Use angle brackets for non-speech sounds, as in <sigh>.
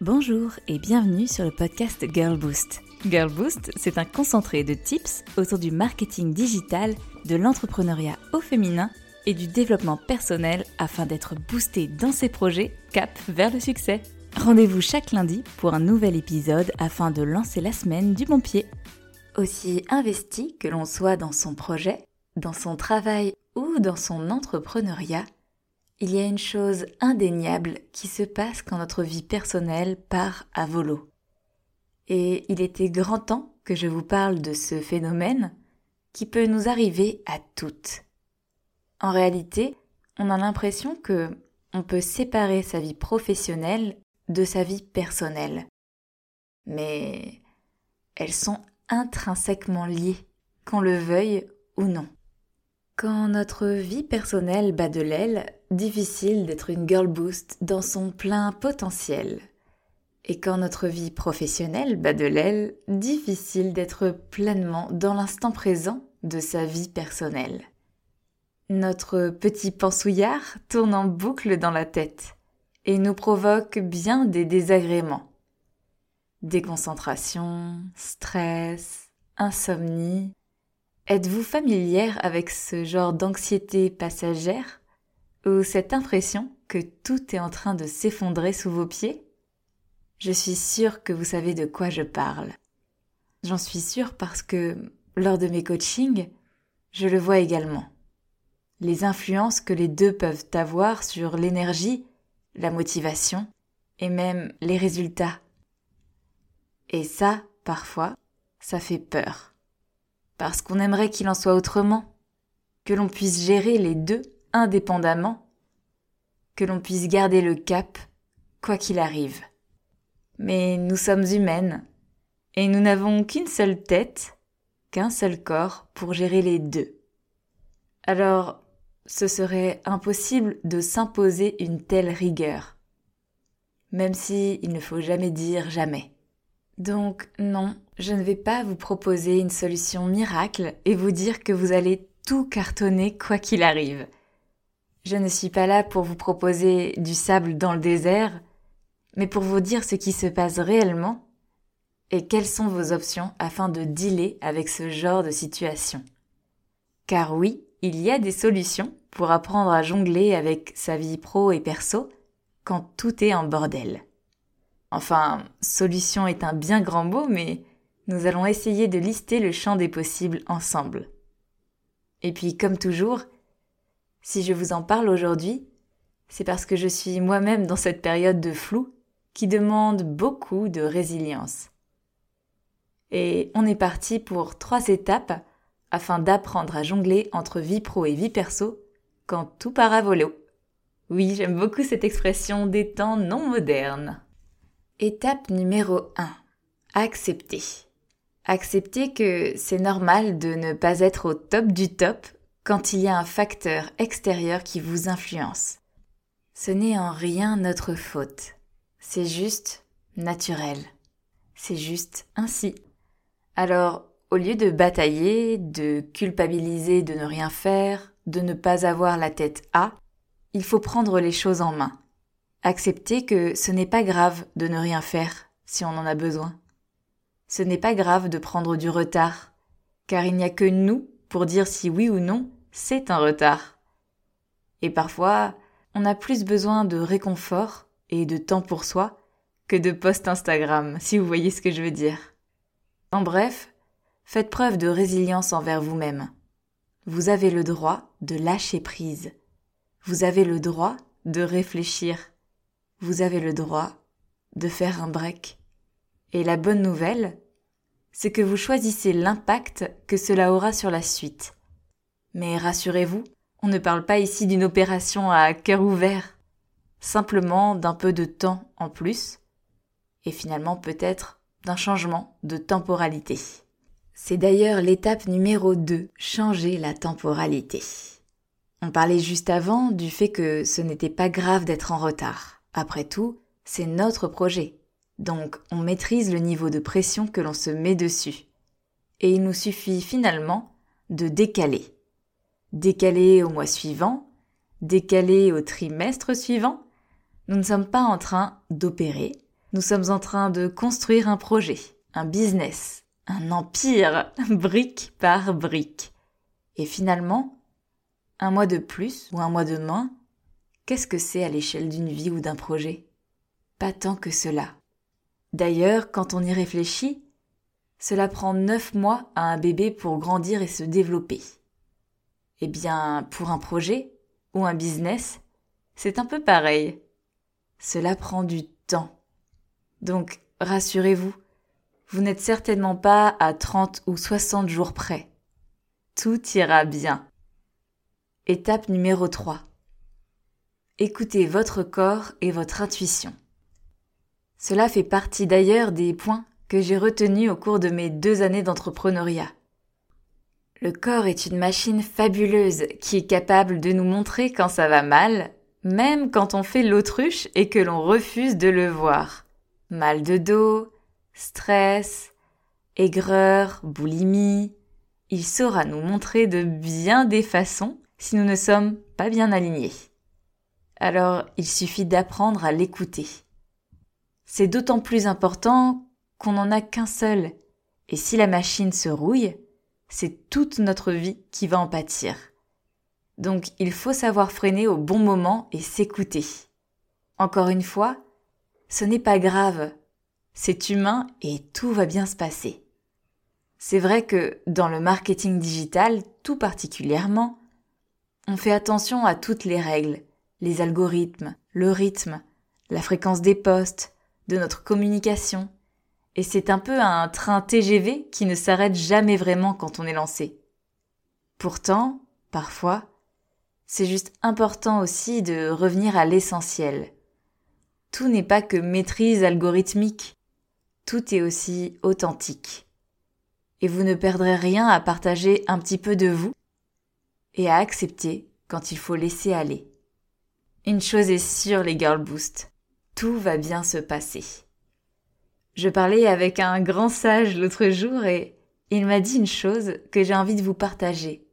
Bonjour et bienvenue sur le podcast Girl Boost. Girl Boost, c'est un concentré de tips autour du marketing digital, de l'entrepreneuriat au féminin et du développement personnel afin d'être boosté dans ses projets cap vers le succès. Rendez-vous chaque lundi pour un nouvel épisode afin de lancer la semaine du bon pied. Aussi investi que l'on soit dans son projet, dans son travail ou dans son entrepreneuriat, il y a une chose indéniable qui se passe quand notre vie personnelle part à volo. Et il était grand temps que je vous parle de ce phénomène qui peut nous arriver à toutes. En réalité, on a l'impression que on peut séparer sa vie professionnelle de sa vie personnelle. Mais elles sont intrinsèquement liées, qu'on le veuille ou non. Quand notre vie personnelle bat de l'aile, difficile d'être une girl boost dans son plein potentiel. Et quand notre vie professionnelle bat de l'aile, difficile d'être pleinement dans l'instant présent de sa vie personnelle. Notre petit pensouillard tourne en boucle dans la tête et nous provoque bien des désagréments. Déconcentration, stress, insomnie, Êtes-vous familière avec ce genre d'anxiété passagère ou cette impression que tout est en train de s'effondrer sous vos pieds? Je suis sûre que vous savez de quoi je parle. J'en suis sûre parce que, lors de mes coachings, je le vois également. Les influences que les deux peuvent avoir sur l'énergie, la motivation et même les résultats. Et ça, parfois, ça fait peur parce qu'on aimerait qu'il en soit autrement, que l'on puisse gérer les deux indépendamment, que l'on puisse garder le cap, quoi qu'il arrive. Mais nous sommes humaines, et nous n'avons qu'une seule tête, qu'un seul corps pour gérer les deux. Alors, ce serait impossible de s'imposer une telle rigueur, même si il ne faut jamais dire jamais. Donc non, je ne vais pas vous proposer une solution miracle et vous dire que vous allez tout cartonner quoi qu'il arrive. Je ne suis pas là pour vous proposer du sable dans le désert, mais pour vous dire ce qui se passe réellement et quelles sont vos options afin de dealer avec ce genre de situation. Car oui, il y a des solutions pour apprendre à jongler avec sa vie pro et perso quand tout est en bordel. Enfin, solution est un bien grand mot, mais nous allons essayer de lister le champ des possibles ensemble. Et puis, comme toujours, si je vous en parle aujourd'hui, c'est parce que je suis moi-même dans cette période de flou qui demande beaucoup de résilience. Et on est parti pour trois étapes afin d'apprendre à jongler entre vie pro et vie perso quand tout part à volo. Oui, j'aime beaucoup cette expression des temps non modernes. Étape numéro 1. Accepter. Accepter que c'est normal de ne pas être au top du top quand il y a un facteur extérieur qui vous influence. Ce n'est en rien notre faute. C'est juste naturel. C'est juste ainsi. Alors, au lieu de batailler, de culpabiliser de ne rien faire, de ne pas avoir la tête à, il faut prendre les choses en main. Accepter que ce n'est pas grave de ne rien faire si on en a besoin. Ce n'est pas grave de prendre du retard, car il n'y a que nous pour dire si oui ou non c'est un retard. Et parfois, on a plus besoin de réconfort et de temps pour soi que de post Instagram, si vous voyez ce que je veux dire. En bref, faites preuve de résilience envers vous-même. Vous avez le droit de lâcher prise. Vous avez le droit de réfléchir vous avez le droit de faire un break. Et la bonne nouvelle, c'est que vous choisissez l'impact que cela aura sur la suite. Mais rassurez-vous, on ne parle pas ici d'une opération à cœur ouvert, simplement d'un peu de temps en plus, et finalement peut-être d'un changement de temporalité. C'est d'ailleurs l'étape numéro 2, changer la temporalité. On parlait juste avant du fait que ce n'était pas grave d'être en retard. Après tout, c'est notre projet. Donc on maîtrise le niveau de pression que l'on se met dessus. Et il nous suffit finalement de décaler. Décaler au mois suivant, décaler au trimestre suivant. Nous ne sommes pas en train d'opérer, Nous sommes en train de construire un projet, un business, un empire, <laughs> brique par brique. Et finalement, un mois de plus ou un mois de moins, qu'est-ce que c'est à l'échelle d'une vie ou d'un projet? Pas tant que cela. D'ailleurs, quand on y réfléchit, cela prend neuf mois à un bébé pour grandir et se développer. Eh bien, pour un projet ou un business, c'est un peu pareil. Cela prend du temps. Donc, rassurez-vous, vous n'êtes certainement pas à 30 ou 60 jours près. Tout ira bien. Étape numéro 3. Écoutez votre corps et votre intuition. Cela fait partie d'ailleurs des points que j'ai retenus au cours de mes deux années d'entrepreneuriat. Le corps est une machine fabuleuse qui est capable de nous montrer quand ça va mal, même quand on fait l'autruche et que l'on refuse de le voir. Mal de dos, stress, aigreur, boulimie. Il saura nous montrer de bien des façons si nous ne sommes pas bien alignés. Alors il suffit d'apprendre à l'écouter. C'est d'autant plus important qu'on n'en a qu'un seul, et si la machine se rouille, c'est toute notre vie qui va en pâtir. Donc il faut savoir freiner au bon moment et s'écouter. Encore une fois, ce n'est pas grave, c'est humain et tout va bien se passer. C'est vrai que dans le marketing digital, tout particulièrement, on fait attention à toutes les règles, les algorithmes, le rythme, la fréquence des postes, de notre communication, et c'est un peu un train TGV qui ne s'arrête jamais vraiment quand on est lancé. Pourtant, parfois, c'est juste important aussi de revenir à l'essentiel. Tout n'est pas que maîtrise algorithmique, tout est aussi authentique. Et vous ne perdrez rien à partager un petit peu de vous et à accepter quand il faut laisser aller. Une chose est sûre les Girl Boost, tout va bien se passer. Je parlais avec un grand sage l'autre jour et il m'a dit une chose que j'ai envie de vous partager.